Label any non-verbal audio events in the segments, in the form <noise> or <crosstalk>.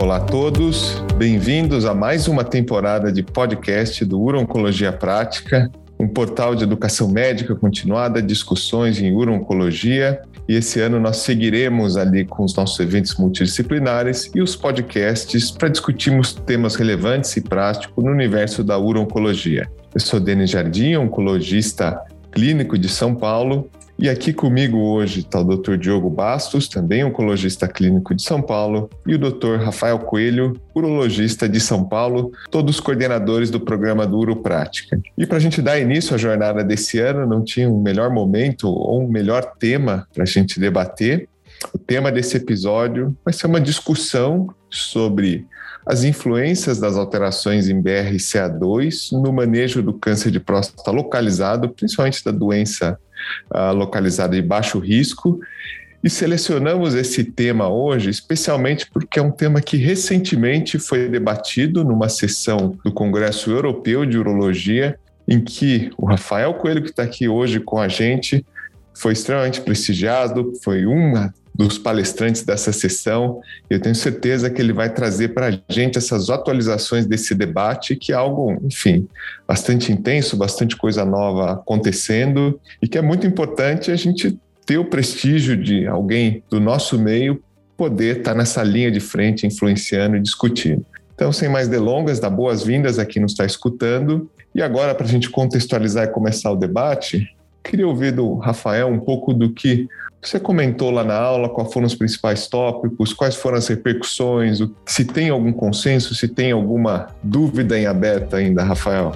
Olá a todos, bem-vindos a mais uma temporada de podcast do Urologia Prática, um portal de educação médica continuada, discussões em urologia. E esse ano nós seguiremos ali com os nossos eventos multidisciplinares e os podcasts para discutirmos temas relevantes e práticos no universo da urologia. Eu sou Denis Jardim, oncologista clínico de São Paulo, e aqui comigo hoje está o Dr. Diogo Bastos, também oncologista clínico de São Paulo, e o Dr. Rafael Coelho, urologista de São Paulo, todos coordenadores do programa do Uroprática. E para a gente dar início à jornada desse ano, não tinha um melhor momento ou um melhor tema para a gente debater. O tema desse episódio vai ser uma discussão sobre as influências das alterações em BRCA2 no manejo do câncer de próstata localizado, principalmente da doença uh, localizada de baixo risco. E selecionamos esse tema hoje, especialmente porque é um tema que recentemente foi debatido numa sessão do Congresso Europeu de Urologia, em que o Rafael Coelho, que está aqui hoje com a gente, foi extremamente prestigiado, foi uma dos palestrantes dessa sessão. Eu tenho certeza que ele vai trazer para a gente essas atualizações desse debate, que é algo, enfim, bastante intenso, bastante coisa nova acontecendo e que é muito importante a gente ter o prestígio de alguém do nosso meio poder estar nessa linha de frente, influenciando e discutindo. Então, sem mais delongas, dá boas-vindas a quem nos está escutando. E agora, para a gente contextualizar e começar o debate, queria ouvir do Rafael um pouco do que você comentou lá na aula quais foram os principais tópicos, quais foram as repercussões, se tem algum consenso, se tem alguma dúvida em aberto ainda, Rafael?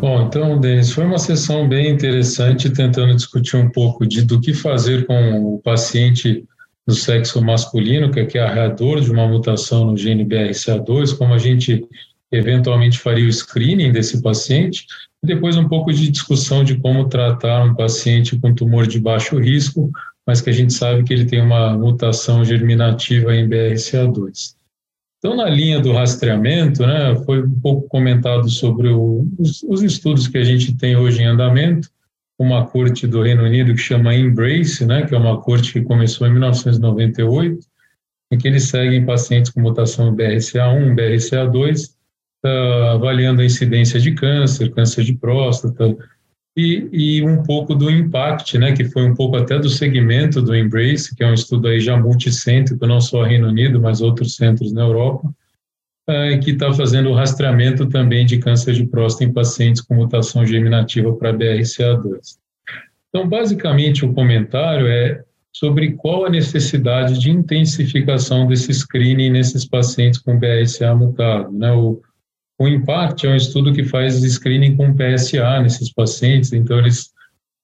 Bom, então, Denis, foi uma sessão bem interessante tentando discutir um pouco de, do que fazer com o paciente do sexo masculino, que é carreador de uma mutação no gene BRCA2, como a gente eventualmente faria o screening desse paciente, depois um pouco de discussão de como tratar um paciente com tumor de baixo risco, mas que a gente sabe que ele tem uma mutação germinativa em BRCA2. Então, na linha do rastreamento, né, foi um pouco comentado sobre o, os, os, estudos que a gente tem hoje em andamento, uma corte do Reino Unido que chama Embrace, né, que é uma corte que começou em 1998, em que eles seguem pacientes com mutação BRCA1, BRCA2, uh, avaliando a incidência de câncer, câncer de próstata, e, e, um pouco do impact, né, que foi um pouco até do segmento do Embrace, que é um estudo aí já multicêntrico, não só Reino Unido, mas outros centros na Europa, uh, que está fazendo o rastreamento também de câncer de próstata em pacientes com mutação germinativa para BRCA2. Então, basicamente, o comentário é sobre qual a necessidade de intensificação desse screening nesses pacientes com BRCA mutado. Né? O, o IMPACT é um estudo que faz screening com PSA nesses pacientes, então eles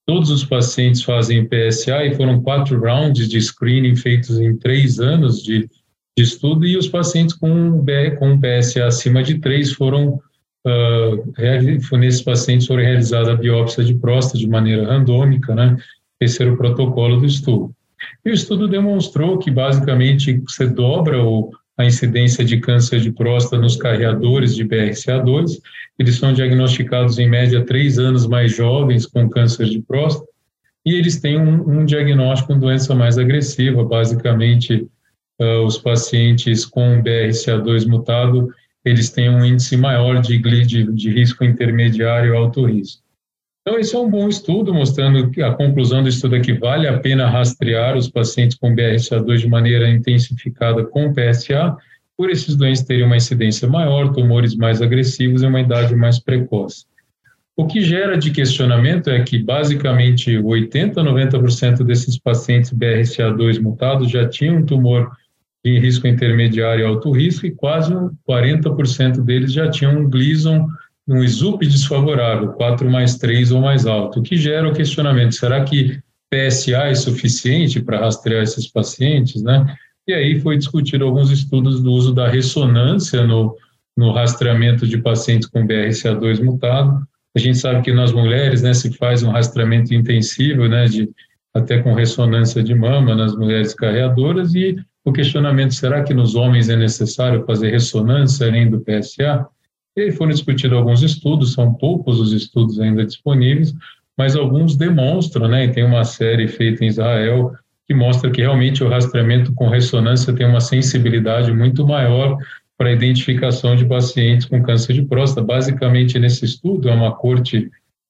todos os pacientes fazem PSA e foram quatro rounds de screening feitos em três anos de, de estudo e os pacientes com, com PSA acima de três foram uh, nesses pacientes foram realizada a biópsia de próstata de maneira randômica, né? Esse era o protocolo do estudo. E o estudo demonstrou que basicamente você dobra o a incidência de câncer de próstata nos carreadores de BRCA2. Eles são diagnosticados em média três anos mais jovens com câncer de próstata e eles têm um, um diagnóstico de doença mais agressiva. Basicamente, uh, os pacientes com BRCA2 mutado eles têm um índice maior de, de, de risco intermediário e alto risco. Então, esse é um bom estudo, mostrando que a conclusão do estudo é que vale a pena rastrear os pacientes com BRCA2 de maneira intensificada com PSA, por esses doentes terem uma incidência maior, tumores mais agressivos e uma idade mais precoce. O que gera de questionamento é que, basicamente, 80% a 90% desses pacientes BRCA2 mutados já tinham um tumor de risco intermediário e alto risco, e quase 40% deles já tinham um Gleason um ISUP desfavorável, 4 mais 3 ou mais alto, o que gera o questionamento, será que PSA é suficiente para rastrear esses pacientes, né? E aí foi discutido alguns estudos do uso da ressonância no, no rastreamento de pacientes com BRCA2 mutado. A gente sabe que nas mulheres, né, se faz um rastreamento intensivo, né, de até com ressonância de mama nas mulheres carreadoras e o questionamento será que nos homens é necessário fazer ressonância além do PSA? E aí foram discutidos alguns estudos, são poucos os estudos ainda disponíveis, mas alguns demonstram, né? E tem uma série feita em Israel que mostra que realmente o rastreamento com ressonância tem uma sensibilidade muito maior para a identificação de pacientes com câncer de próstata. Basicamente, nesse estudo, é uma corte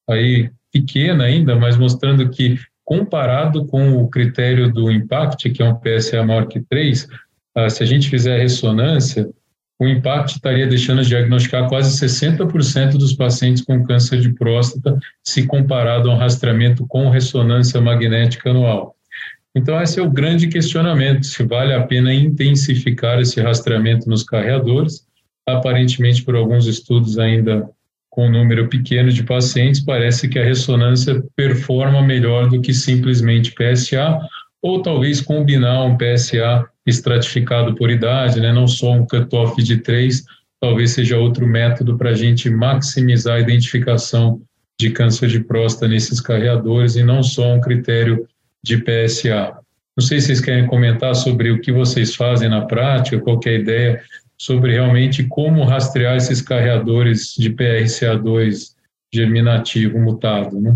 aí pequena ainda, mas mostrando que, comparado com o critério do IMPACT, que é um PSA maior que 3, ah, se a gente fizer a ressonância, o IMPACT estaria deixando de diagnosticar quase 60% dos pacientes com câncer de próstata, se comparado a um rastreamento com ressonância magnética anual. Então, esse é o grande questionamento: se vale a pena intensificar esse rastreamento nos carreadores. Aparentemente, por alguns estudos ainda com um número pequeno de pacientes, parece que a ressonância performa melhor do que simplesmente PSA, ou talvez combinar um PSA estratificado por idade, né? não só um cutoff de 3, talvez seja outro método para a gente maximizar a identificação de câncer de próstata nesses carreadores e não só um critério de PSA. Não sei se vocês querem comentar sobre o que vocês fazem na prática, qual é ideia sobre realmente como rastrear esses carreadores de PRCA2 germinativo mutado, né?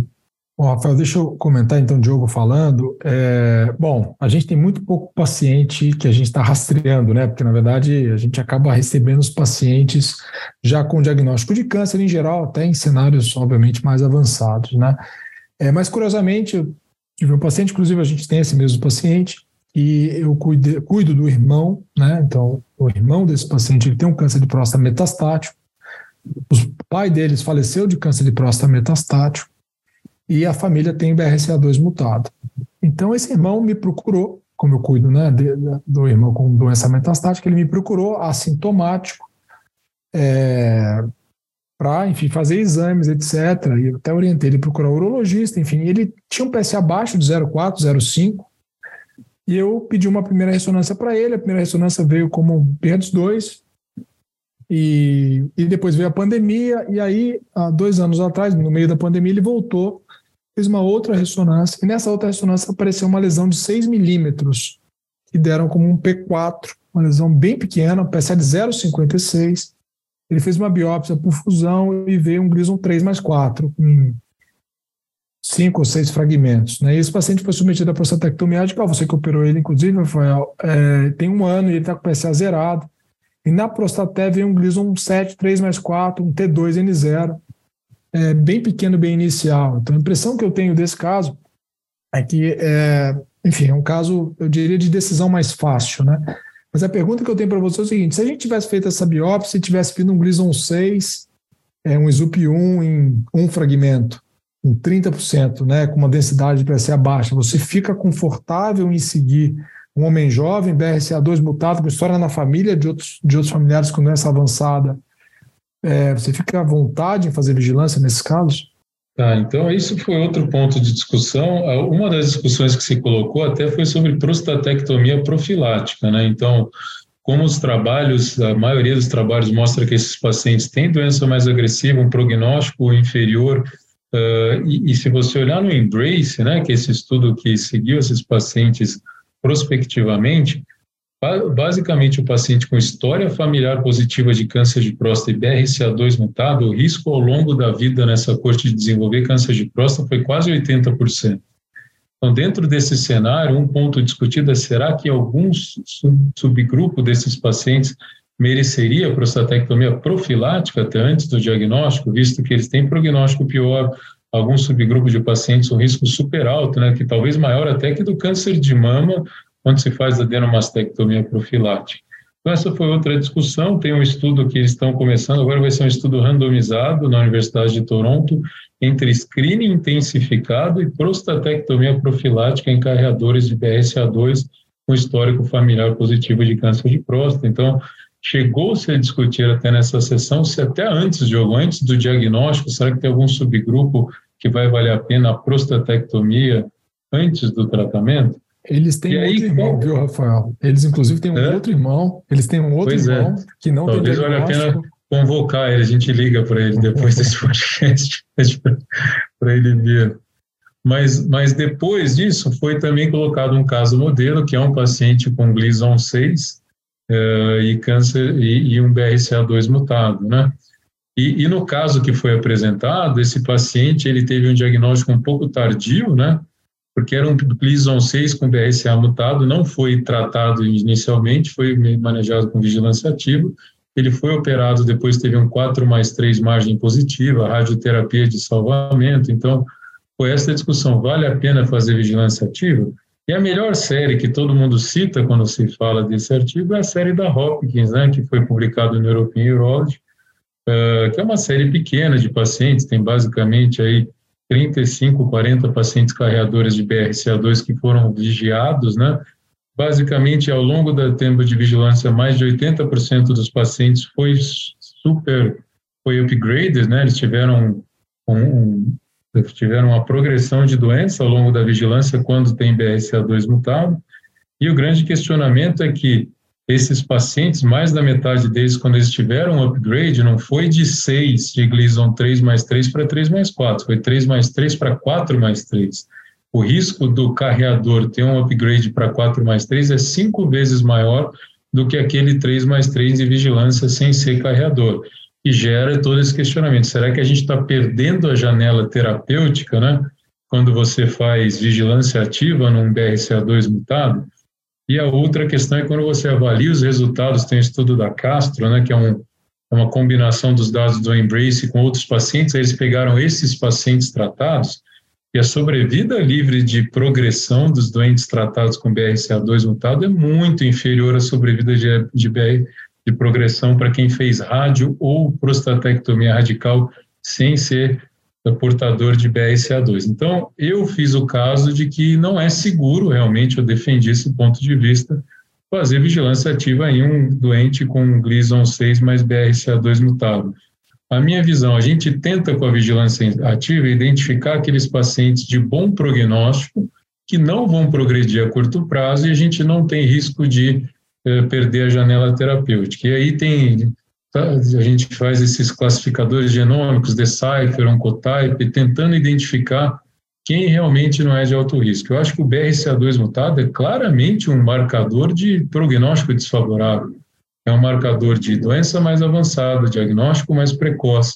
Bom, Rafael, deixa eu comentar então, Diogo falando. É, bom, a gente tem muito pouco paciente que a gente está rastreando, né? Porque, na verdade, a gente acaba recebendo os pacientes já com diagnóstico de câncer em geral, até em cenários, obviamente, mais avançados, né? É, mas, curiosamente, eu tive um paciente, inclusive a gente tem esse mesmo paciente, e eu cuido, cuido do irmão, né? Então, o irmão desse paciente ele tem um câncer de próstata metastático. O pai deles faleceu de câncer de próstata metastático e a família tem BRCA2 mutado. Então, esse irmão me procurou, como eu cuido né, de, de, do irmão com doença metastática, ele me procurou assintomático é, para, enfim, fazer exames, etc. E eu até orientei ele procurar urologista, enfim, ele tinha um PSA abaixo de 0,4, 0,5, e eu pedi uma primeira ressonância para ele, a primeira ressonância veio como PERDS2, e, e depois veio a pandemia, e aí, há dois anos atrás, no meio da pandemia, ele voltou fez uma outra ressonância, e nessa outra ressonância apareceu uma lesão de 6 milímetros, que deram como um P4, uma lesão bem pequena, PSA de 0,56. Ele fez uma biópsia por fusão e veio um Gleason 3 mais 4, com cinco ou seis fragmentos. Né? E esse paciente foi submetido à prostatectomia radical, você que operou ele, inclusive, Rafael, é, tem um ano e ele está com PSA zerado. E na prostaté veio um Gleason 7, 3 mais 4, um T2N0 é, bem pequeno, bem inicial. Então, a impressão que eu tenho desse caso é que, é, enfim, é um caso, eu diria, de decisão mais fácil, né? Mas a pergunta que eu tenho para você é o seguinte: se a gente tivesse feito essa biópsia e tivesse vindo um Gleason 6, é, um SUP1 em um fragmento, em 30%, né, com uma densidade de PSA baixa, você fica confortável em seguir um homem jovem, BRCA2 mutado, com história na família de outros, de outros familiares com doença avançada, é, você fica à vontade em fazer vigilância nesses casos? Tá, então isso foi outro ponto de discussão. Uma das discussões que se colocou até foi sobre prostatectomia profilática, né? Então, como os trabalhos, a maioria dos trabalhos mostra que esses pacientes têm doença mais agressiva, um prognóstico inferior, uh, e, e, se você olhar no Embrace, né, que é esse estudo que seguiu esses pacientes prospectivamente, Basicamente, o paciente com história familiar positiva de câncer de próstata e BRCA2 mutado, o risco ao longo da vida nessa corte de desenvolver câncer de próstata foi quase 80%. Então, dentro desse cenário, um ponto discutido é será que algum subgrupo desses pacientes mereceria prostatectomia profilática até antes do diagnóstico, visto que eles têm prognóstico pior, algum subgrupo de pacientes um risco super alto, né, que talvez maior até que do câncer de mama quando se faz a adenomastectomia profilática. Então, essa foi outra discussão. Tem um estudo que eles estão começando, agora vai ser um estudo randomizado na Universidade de Toronto, entre screening intensificado e prostatectomia profilática em carreadores de BRCA2 com histórico familiar positivo de câncer de próstata. Então, chegou-se a discutir até nessa sessão se até antes, Diogo, antes do diagnóstico, será que tem algum subgrupo que vai valer a pena a prostatectomia antes do tratamento? Eles têm aí, outro irmão, viu, Rafael? Eles, inclusive, têm um é? outro irmão. Eles têm um outro pois é. irmão é. que não Talvez tem diagnóstico. Valha a pena convocar ele, a gente liga para ele depois desse <laughs> podcast para ele ver. Mas, mas depois disso, foi também colocado um caso modelo, que é um paciente com Gleason 6 uh, eh, e câncer e, e, um BRCA2 mutado, né? E, e no caso que foi apresentado, esse paciente ele teve um diagnóstico um pouco tardio, né? Porque era um Gleason 6 com BRCA mutado, não foi tratado inicialmente, foi manejado com vigilância ativa, ele foi operado, depois teve um 4 mais 3 margem positiva, radioterapia de salvamento, então foi essa discussão, vale a pena fazer vigilância ativa? E a melhor série que todo mundo cita quando se fala desse artigo é a série da Hopkins, né, que foi publicada no European Urology, uh, que é uma série pequena de pacientes, tem basicamente aí 35, 40 pacientes carreadores de BRCA2 que foram vigiados, né? Basicamente, ao longo do tempo de vigilância, mais de 80% dos pacientes foi super, foi upgraded, né? Eles tiveram um, um tiveram uma progressão de doença ao longo da vigilância quando tem BRCA2 mutado. E o grande questionamento é que esses pacientes, mais da metade deles, quando eles tiveram um upgrade, não foi de 6 de Gleason 3 mais 3 para 3 mais 4, foi 3 mais 3 para 4 mais 3. O risco do carreador ter um upgrade para 4 mais 3 é cinco vezes maior do que aquele 3 mais 3 de vigilância sem ser carreador que gera todo esse questionamento. Será que a gente está perdendo a janela terapêutica, né? Quando você faz vigilância ativa num BRCA2 mutado? E a outra questão é quando você avalia os resultados, tem o estudo da Castro, né, que é, um, é uma combinação dos dados do Embrace com outros pacientes, eles pegaram esses pacientes tratados e a sobrevida livre de progressão dos doentes tratados com BRCA2 mutado é muito inferior à sobrevida de, de BR, de progressão para quem fez rádio ou prostatectomia radical sem ser portador de BRCA2. Então, eu fiz o caso de que não é seguro, realmente, eu defendi esse ponto de vista, fazer vigilância ativa em um doente com Gleason 6 mais BRCA2 mutado. A minha visão, a gente tenta com a vigilância ativa identificar aqueles pacientes de bom prognóstico que não vão progredir a curto prazo e a gente não tem risco de é, perder a janela terapêutica. E aí tem a gente faz esses classificadores genômicos, Decipher, Oncotype, tentando identificar quem realmente não é de alto risco. Eu acho que o BRCA2 mutado é claramente um marcador de prognóstico desfavorável. É um marcador de doença mais avançada, diagnóstico mais precoce,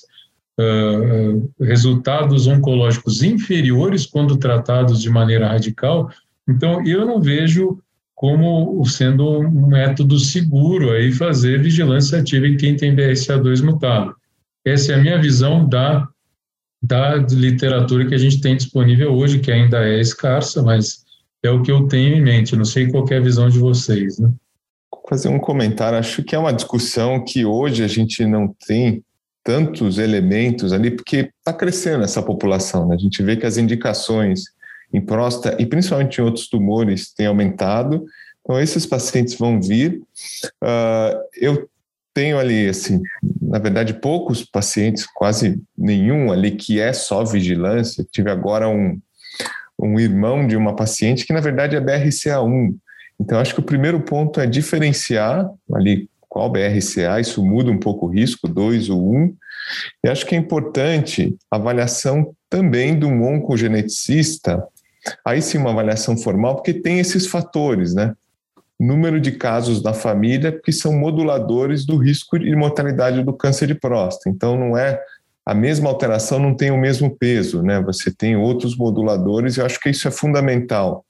uh, resultados oncológicos inferiores quando tratados de maneira radical. Então, eu não vejo como sendo um método seguro aí fazer vigilância ativa em quem tem BRCA2 mutado. Essa é a minha visão da, da literatura que a gente tem disponível hoje, que ainda é escassa, mas é o que eu tenho em mente. Não sei qual é a visão de vocês, né? Vou fazer um comentário. Acho que é uma discussão que hoje a gente não tem tantos elementos ali, porque está crescendo essa população. Né? A gente vê que as indicações em próstata e principalmente em outros tumores tem aumentado. Então, esses pacientes vão vir. Uh, eu tenho ali, assim, na verdade, poucos pacientes, quase nenhum ali, que é só vigilância. Tive agora um, um irmão de uma paciente que, na verdade, é BRCA1. Então, acho que o primeiro ponto é diferenciar ali qual BRCA, isso muda um pouco o risco, 2 ou 1. Um. E acho que é importante a avaliação também um oncogeneticista Aí sim, uma avaliação formal, porque tem esses fatores, né? Número de casos da família que são moduladores do risco de mortalidade do câncer de próstata. Então, não é a mesma alteração, não tem o mesmo peso, né? Você tem outros moduladores, e eu acho que isso é fundamental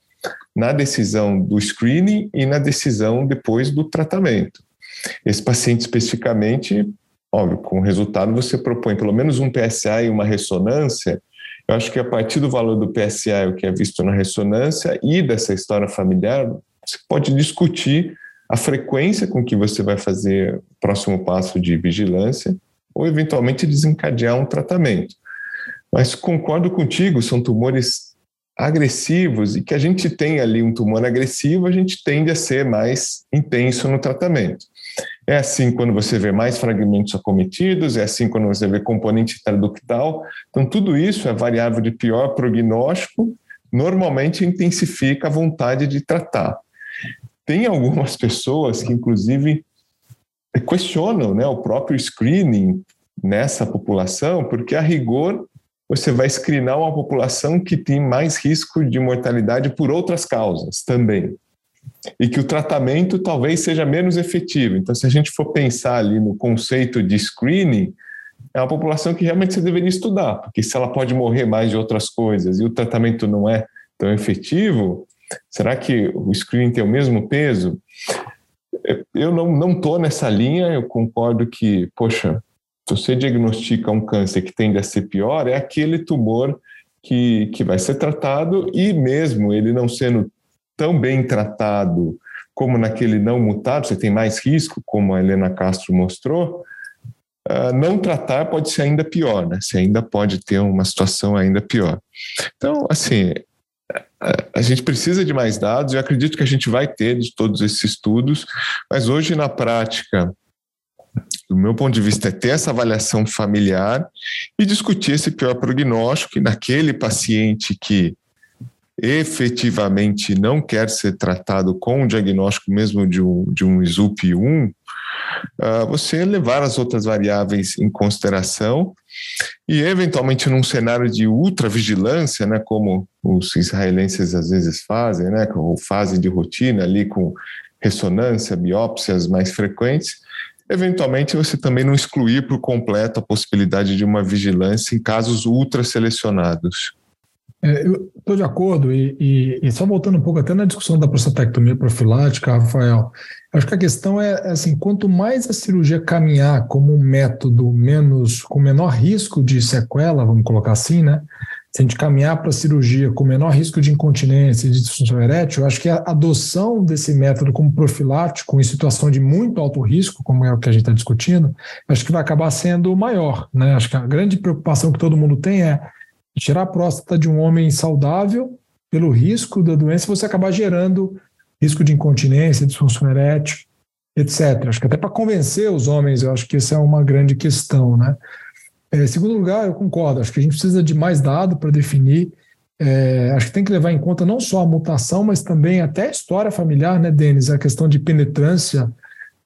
na decisão do screening e na decisão depois do tratamento. Esse paciente especificamente, óbvio, com o resultado você propõe pelo menos um PSA e uma ressonância, eu acho que a partir do valor do PSA, o que é visto na ressonância, e dessa história familiar, você pode discutir a frequência com que você vai fazer o próximo passo de vigilância ou eventualmente desencadear um tratamento. Mas concordo contigo, são tumores agressivos e que a gente tem ali um tumor agressivo, a gente tende a ser mais intenso no tratamento. É assim quando você vê mais fragmentos acometidos, é assim quando você vê componente traductal. Então, tudo isso é variável de pior prognóstico, normalmente intensifica a vontade de tratar. Tem algumas pessoas que, inclusive, questionam né, o próprio screening nessa população, porque a rigor você vai screenar uma população que tem mais risco de mortalidade por outras causas também e que o tratamento talvez seja menos efetivo. Então, se a gente for pensar ali no conceito de screening, é uma população que realmente você deveria estudar, porque se ela pode morrer mais de outras coisas e o tratamento não é tão efetivo? Será que o screening tem o mesmo peso? Eu não estou nessa linha, eu concordo que, poxa, se você diagnostica um câncer que tende a ser pior, é aquele tumor que, que vai ser tratado e mesmo ele não sendo tão bem tratado como naquele não mutado, você tem mais risco, como a Helena Castro mostrou, uh, não tratar pode ser ainda pior, né? Você ainda pode ter uma situação ainda pior. Então, assim, a gente precisa de mais dados, eu acredito que a gente vai ter de todos esses estudos, mas hoje na prática, do meu ponto de vista, é ter essa avaliação familiar e discutir esse pior prognóstico, e naquele paciente que efetivamente não quer ser tratado com o diagnóstico mesmo de um, de um ISUP 1, uh, ah, você levar as outras variáveis em consideração e, eventualmente, num cenário de ultravigilância, né, como os israelenses às vezes fazem, né, com fase de rotina ali com ressonância, biópsias mais frequentes, eventualmente você também não excluir por completo a possibilidade de uma vigilância em casos ultra selecionados. É, eu estou de acordo, e, e, e, só voltando um pouco até na discussão da prostatectomia profilática, Rafael, acho que a questão é, é assim, quanto mais a cirurgia caminhar como um método menos, com menor risco de sequela, vamos colocar assim, né? Se a gente caminhar para a cirurgia com menor risco de incontinência e de disfunção erétil, acho que a adoção desse método como profilático em situação de muito alto risco, como é o que a gente está discutindo, acho que vai acabar sendo maior, né? Acho que a grande preocupação que todo mundo tem é tirar a próstata de um homem saudável pelo risco da doença, você acabar gerando risco de incontinência, disfunção erétil, etc. Acho que até para convencer os homens, eu acho que essa é uma grande questão, né? É, segundo lugar, eu concordo, acho que a gente precisa de mais dado para definir. É, acho que tem que levar em conta não só a mutação, mas também até a história familiar, né, Denis? A questão de penetrância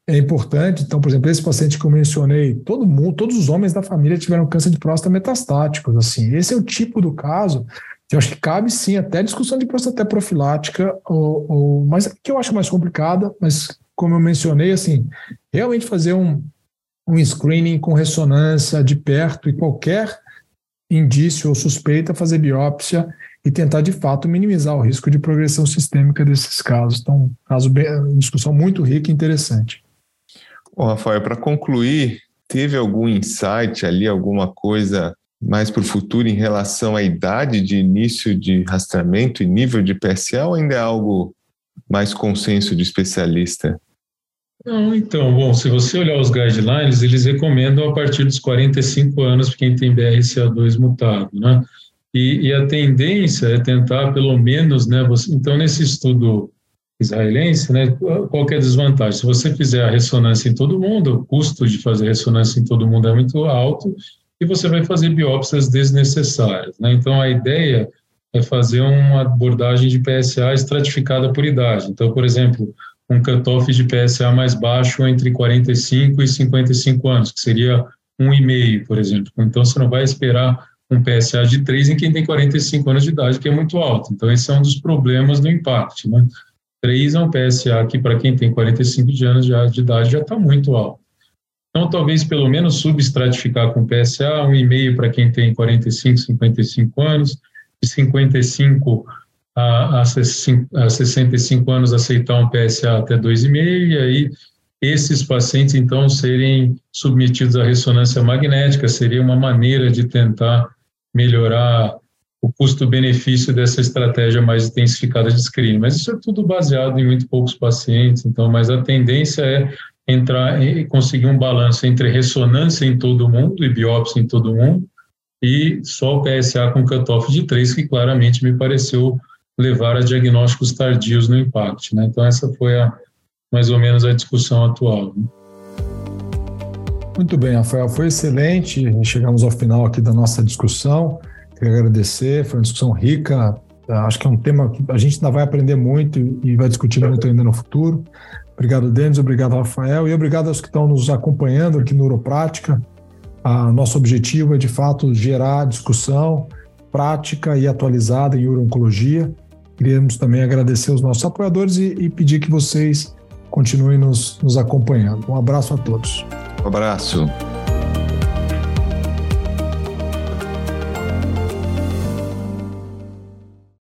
é importante. Então, por exemplo, esse paciente que eu mencionei, todo mundo, todos os homens da família tiveram câncer de próstata metastáticos. Assim, esse é o tipo do caso que eu acho que cabe sim até discussão de próstata profilática, ou, ou, mas que eu acho mais complicada. Mas como eu mencionei, assim, realmente fazer um, um screening com ressonância de perto e qualquer indício ou suspeita fazer biópsia e tentar de fato minimizar o risco de progressão sistêmica desses casos. Então, caso bem, discussão muito rica e interessante. Rafael, para concluir, teve algum insight ali, alguma coisa mais para o futuro em relação à idade de início de rastreamento e nível de PSA ou ainda é algo mais consenso de especialista? Não, então, bom, se você olhar os guidelines, eles recomendam a partir dos 45 anos para quem tem BRCA2 mutado, né? E, e, a tendência é tentar pelo menos, né? Você, então, nesse estudo israelense, né, qual é a desvantagem? Se você fizer a ressonância em todo mundo, o custo de fazer ressonância em todo mundo é muito alto e você vai fazer biópsias desnecessárias. Né? Então, a ideia é fazer uma abordagem de PSA estratificada por idade. Então, por exemplo, um cutoff de PSA mais baixo entre 45 e 55 anos, que seria 1,5, por exemplo. Então, você não vai esperar um PSA de 3 em quem tem 45 anos de idade, que é muito alto. Então, esse é um dos problemas do IMPACT, né? 3 é um PSA que, para quem tem 45 de anos de, de idade, já está muito alto. Então, talvez pelo menos subestratificar com PSA, um e-mail para quem tem 45, 55 anos, de 55 a, a 65 anos aceitar um PSA até 2,5, e aí esses pacientes, então, serem submetidos à ressonância magnética, seria uma maneira de tentar melhorar o custo-benefício dessa estratégia mais intensificada de screening. Mas isso é tudo baseado em muito poucos pacientes, então, mas a tendência é entrar e conseguir um balanço entre ressonância em todo mundo e biópsia em todo mundo e só o PSA com cutoff de 3, que claramente me pareceu levar a diagnósticos tardios no impacto. Né? Então, essa foi a, mais ou menos a discussão atual. Né? Muito bem, Rafael, foi excelente. Chegamos ao final aqui da nossa discussão. Queria agradecer, foi uma discussão rica. Acho que é um tema que a gente ainda vai aprender muito e vai discutir muito ainda no futuro. Obrigado, Denis, obrigado, Rafael, e obrigado aos que estão nos acompanhando aqui no Neuroprática. A nosso objetivo é, de fato, gerar discussão prática e atualizada em urologia. Queríamos também agradecer os nossos apoiadores e, e pedir que vocês continuem nos, nos acompanhando. Um abraço a todos. Um abraço.